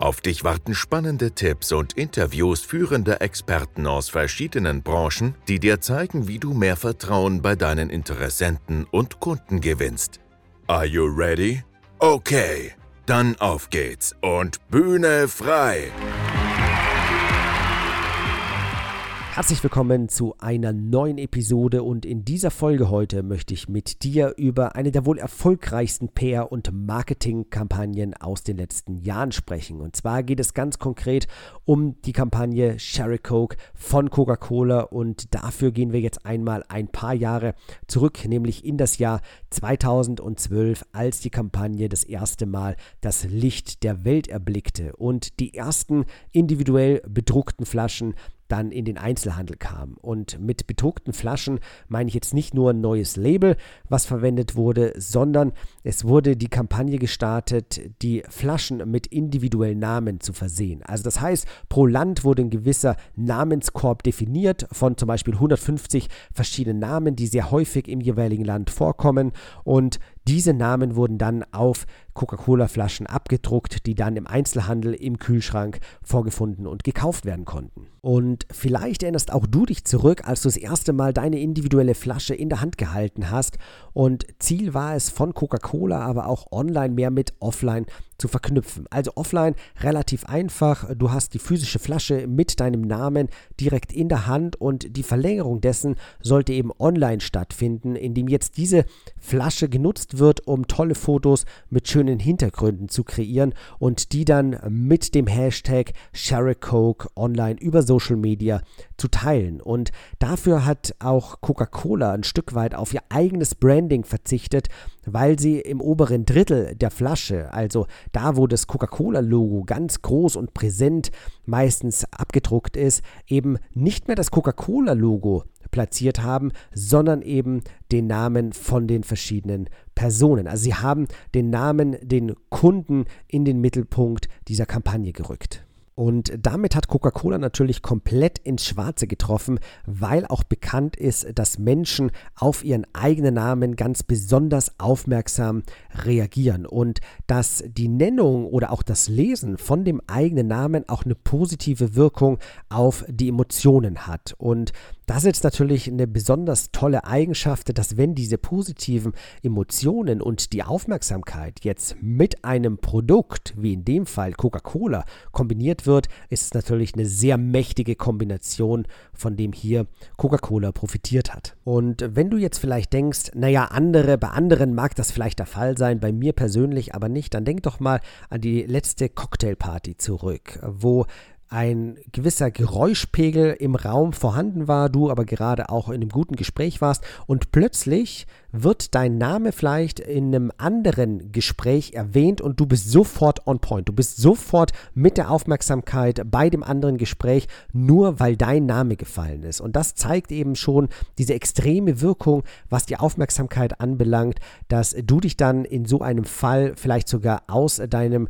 Auf dich warten spannende Tipps und Interviews führender Experten aus verschiedenen Branchen, die dir zeigen, wie du mehr Vertrauen bei deinen Interessenten und Kunden gewinnst. Are you ready? Okay, dann auf geht's und Bühne frei! Herzlich willkommen zu einer neuen Episode und in dieser Folge heute möchte ich mit dir über eine der wohl erfolgreichsten PR- und Marketingkampagnen aus den letzten Jahren sprechen. Und zwar geht es ganz konkret um die Kampagne Sherry Coke von Coca-Cola und dafür gehen wir jetzt einmal ein paar Jahre zurück, nämlich in das Jahr 2012, als die Kampagne das erste Mal das Licht der Welt erblickte und die ersten individuell bedruckten Flaschen dann in den Einzelhandel kam. Und mit bedruckten Flaschen meine ich jetzt nicht nur ein neues Label, was verwendet wurde, sondern es wurde die Kampagne gestartet, die Flaschen mit individuellen Namen zu versehen. Also das heißt, pro Land wurde ein gewisser Namenskorb definiert von zum Beispiel 150 verschiedenen Namen, die sehr häufig im jeweiligen Land vorkommen. Und diese Namen wurden dann auf Coca-Cola-Flaschen abgedruckt, die dann im Einzelhandel im Kühlschrank vorgefunden und gekauft werden konnten. Und vielleicht erinnerst auch du dich zurück, als du das erste Mal deine individuelle Flasche in der Hand gehalten hast. Und Ziel war es von Coca-Cola, aber auch online mehr mit offline zu verknüpfen. Also offline relativ einfach. Du hast die physische Flasche mit deinem Namen direkt in der Hand und die Verlängerung dessen sollte eben online stattfinden, indem jetzt diese Flasche genutzt wird, um tolle Fotos mit schönen Hintergründen zu kreieren und die dann mit dem Hashtag ShareCoke online über Social Media zu teilen. Und dafür hat auch Coca-Cola ein Stück weit auf ihr eigenes Branding verzichtet, weil sie im oberen Drittel der Flasche, also da wo das Coca-Cola-Logo ganz groß und präsent meistens abgedruckt ist, eben nicht mehr das Coca-Cola-Logo platziert haben, sondern eben den Namen von den verschiedenen Personen. Also sie haben den Namen, den Kunden in den Mittelpunkt dieser Kampagne gerückt. Und damit hat Coca-Cola natürlich komplett ins Schwarze getroffen, weil auch bekannt ist, dass Menschen auf ihren eigenen Namen ganz besonders aufmerksam reagieren und dass die Nennung oder auch das Lesen von dem eigenen Namen auch eine positive Wirkung auf die Emotionen hat. Und das ist jetzt natürlich eine besonders tolle Eigenschaft, dass wenn diese positiven Emotionen und die Aufmerksamkeit jetzt mit einem Produkt, wie in dem Fall Coca-Cola, kombiniert wird, ist es natürlich eine sehr mächtige Kombination, von dem hier Coca-Cola profitiert hat. Und wenn du jetzt vielleicht denkst, naja, andere, bei anderen mag das vielleicht der Fall sein, bei mir persönlich aber nicht, dann denk doch mal an die letzte Cocktailparty zurück, wo ein gewisser Geräuschpegel im Raum vorhanden war, du aber gerade auch in einem guten Gespräch warst und plötzlich wird dein Name vielleicht in einem anderen Gespräch erwähnt und du bist sofort on point. Du bist sofort mit der Aufmerksamkeit bei dem anderen Gespräch, nur weil dein Name gefallen ist. Und das zeigt eben schon diese extreme Wirkung, was die Aufmerksamkeit anbelangt, dass du dich dann in so einem Fall vielleicht sogar aus deinem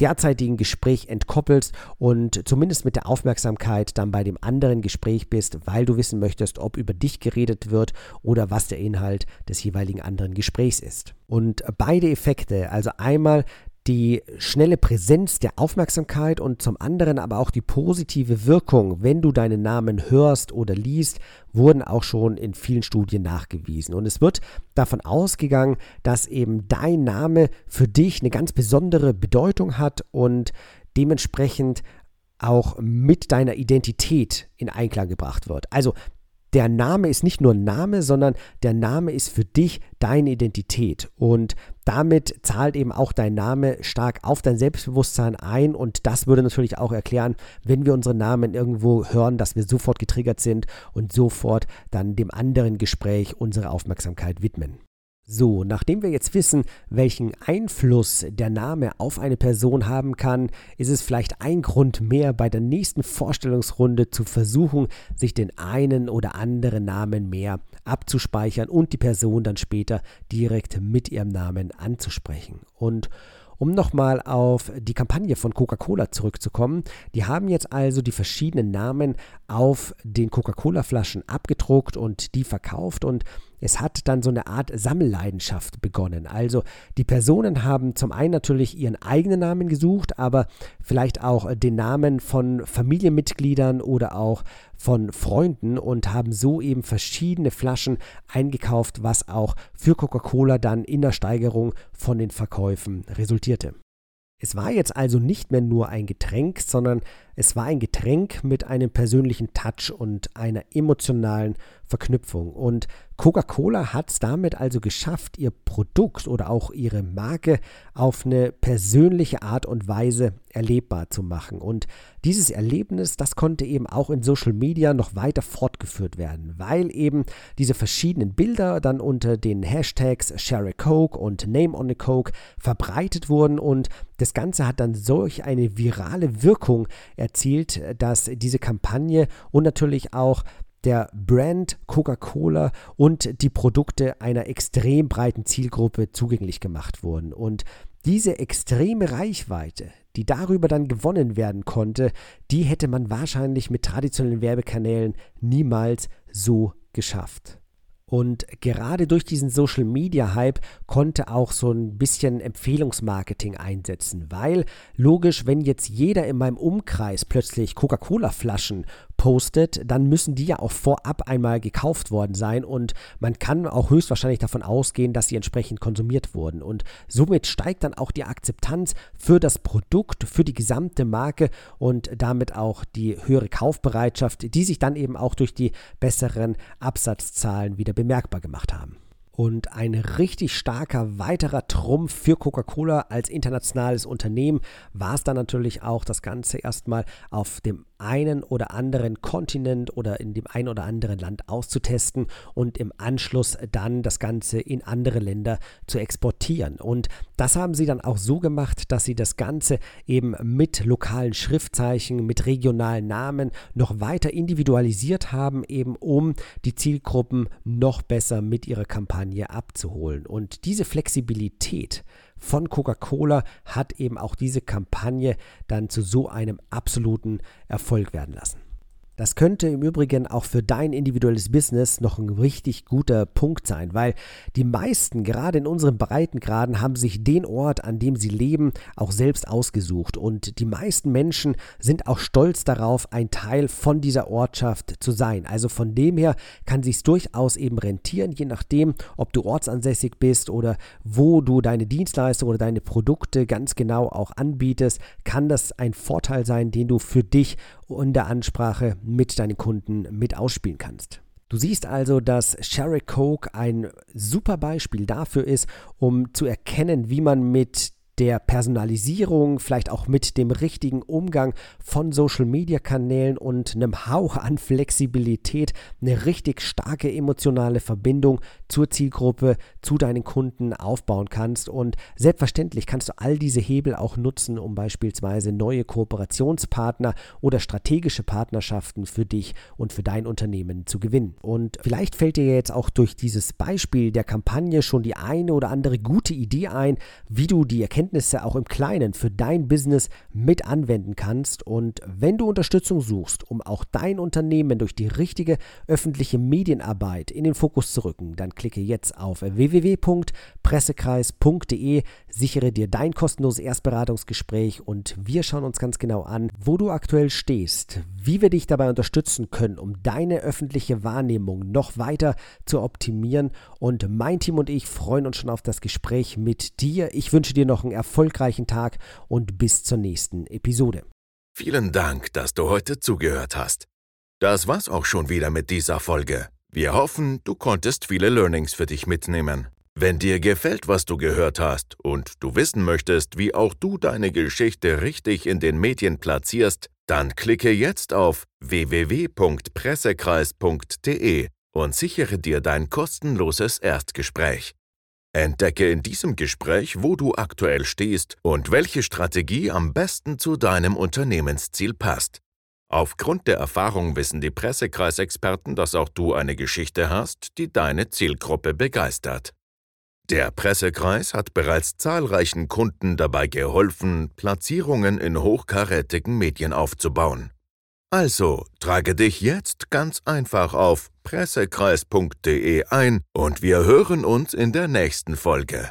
derzeitigen Gespräch entkoppelst und zumindest mit der Aufmerksamkeit dann bei dem anderen Gespräch bist, weil du wissen möchtest, ob über dich geredet wird oder was der Inhalt des jeweiligen anderen Gesprächs ist. Und beide Effekte, also einmal die schnelle Präsenz der Aufmerksamkeit und zum anderen aber auch die positive Wirkung, wenn du deinen Namen hörst oder liest, wurden auch schon in vielen Studien nachgewiesen. Und es wird davon ausgegangen, dass eben dein Name für dich eine ganz besondere Bedeutung hat und dementsprechend auch mit deiner Identität in Einklang gebracht wird. Also der Name ist nicht nur ein Name, sondern der Name ist für dich deine Identität. Und damit zahlt eben auch dein Name stark auf dein Selbstbewusstsein ein. Und das würde natürlich auch erklären, wenn wir unseren Namen irgendwo hören, dass wir sofort getriggert sind und sofort dann dem anderen Gespräch unsere Aufmerksamkeit widmen. So, nachdem wir jetzt wissen, welchen Einfluss der Name auf eine Person haben kann, ist es vielleicht ein Grund mehr, bei der nächsten Vorstellungsrunde zu versuchen, sich den einen oder anderen Namen mehr abzuspeichern und die Person dann später direkt mit ihrem Namen anzusprechen. Und um nochmal auf die Kampagne von Coca-Cola zurückzukommen, die haben jetzt also die verschiedenen Namen auf den Coca-Cola-Flaschen abgedruckt und die verkauft und es hat dann so eine Art Sammelleidenschaft begonnen. Also die Personen haben zum einen natürlich ihren eigenen Namen gesucht, aber vielleicht auch den Namen von Familienmitgliedern oder auch von Freunden und haben so eben verschiedene Flaschen eingekauft, was auch für Coca-Cola dann in der Steigerung von den Verkäufen resultierte. Es war jetzt also nicht mehr nur ein Getränk, sondern es war ein Getränk mit einem persönlichen Touch und einer emotionalen Verknüpfung. Und Coca-Cola hat es damit also geschafft, ihr Produkt oder auch ihre Marke auf eine persönliche Art und Weise erlebbar zu machen. Und dieses Erlebnis, das konnte eben auch in Social Media noch weiter fortgeführt werden, weil eben diese verschiedenen Bilder dann unter den Hashtags Share a Coke und Name on a Coke verbreitet wurden und das Ganze hat dann solch eine virale Wirkung erzielt, dass diese Kampagne und natürlich auch der Brand Coca-Cola und die Produkte einer extrem breiten Zielgruppe zugänglich gemacht wurden. Und diese extreme Reichweite, die darüber dann gewonnen werden konnte, die hätte man wahrscheinlich mit traditionellen Werbekanälen niemals so geschafft. Und gerade durch diesen Social Media Hype konnte auch so ein bisschen Empfehlungsmarketing einsetzen, weil logisch, wenn jetzt jeder in meinem Umkreis plötzlich Coca-Cola-Flaschen postet, dann müssen die ja auch vorab einmal gekauft worden sein und man kann auch höchstwahrscheinlich davon ausgehen, dass sie entsprechend konsumiert wurden. Und somit steigt dann auch die Akzeptanz für das Produkt, für die gesamte Marke und damit auch die höhere Kaufbereitschaft, die sich dann eben auch durch die besseren Absatzzahlen wieder bemerkbar gemacht haben. Und ein richtig starker weiterer Trumpf für Coca-Cola als internationales Unternehmen war es dann natürlich auch, das Ganze erstmal auf dem einen oder anderen Kontinent oder in dem einen oder anderen Land auszutesten und im Anschluss dann das Ganze in andere Länder zu exportieren. Und das haben sie dann auch so gemacht, dass sie das Ganze eben mit lokalen Schriftzeichen, mit regionalen Namen noch weiter individualisiert haben, eben um die Zielgruppen noch besser mit ihrer Kampagne abzuholen. Und diese Flexibilität, von Coca-Cola hat eben auch diese Kampagne dann zu so einem absoluten Erfolg werden lassen. Das könnte im Übrigen auch für dein individuelles Business noch ein richtig guter Punkt sein, weil die meisten, gerade in unseren Breitengraden, haben sich den Ort, an dem sie leben, auch selbst ausgesucht. Und die meisten Menschen sind auch stolz darauf, ein Teil von dieser Ortschaft zu sein. Also von dem her kann sich durchaus eben rentieren, je nachdem, ob du ortsansässig bist oder wo du deine Dienstleistung oder deine Produkte ganz genau auch anbietest, kann das ein Vorteil sein, den du für dich in der Ansprache mit deinen Kunden mit ausspielen kannst. Du siehst also, dass Sherry Coke ein super Beispiel dafür ist, um zu erkennen, wie man mit der Personalisierung, vielleicht auch mit dem richtigen Umgang von Social-Media-Kanälen und einem Hauch an Flexibilität eine richtig starke emotionale Verbindung zur Zielgruppe, zu deinen Kunden aufbauen kannst. Und selbstverständlich kannst du all diese Hebel auch nutzen, um beispielsweise neue Kooperationspartner oder strategische Partnerschaften für dich und für dein Unternehmen zu gewinnen. Und vielleicht fällt dir jetzt auch durch dieses Beispiel der Kampagne schon die eine oder andere gute Idee ein, wie du die Erkenntnisse Erkenntnisse auch im Kleinen für dein Business mit anwenden kannst. Und wenn du Unterstützung suchst, um auch dein Unternehmen durch die richtige öffentliche Medienarbeit in den Fokus zu rücken, dann klicke jetzt auf www.pressekreis.de, sichere dir dein kostenloses Erstberatungsgespräch und wir schauen uns ganz genau an, wo du aktuell stehst, wie wir dich dabei unterstützen können, um deine öffentliche Wahrnehmung noch weiter zu optimieren. Und mein Team und ich freuen uns schon auf das Gespräch mit dir. Ich wünsche dir noch einen erfolgreichen Tag und bis zur nächsten Episode. Vielen Dank, dass du heute zugehört hast. Das war's auch schon wieder mit dieser Folge. Wir hoffen, du konntest viele Learnings für dich mitnehmen. Wenn dir gefällt, was du gehört hast und du wissen möchtest, wie auch du deine Geschichte richtig in den Medien platzierst, dann klicke jetzt auf www.pressekreis.de und sichere dir dein kostenloses Erstgespräch. Entdecke in diesem Gespräch, wo du aktuell stehst und welche Strategie am besten zu deinem Unternehmensziel passt. Aufgrund der Erfahrung wissen die Pressekreisexperten, dass auch du eine Geschichte hast, die deine Zielgruppe begeistert. Der Pressekreis hat bereits zahlreichen Kunden dabei geholfen, Platzierungen in hochkarätigen Medien aufzubauen. Also trage dich jetzt ganz einfach auf pressekreis.de ein und wir hören uns in der nächsten Folge.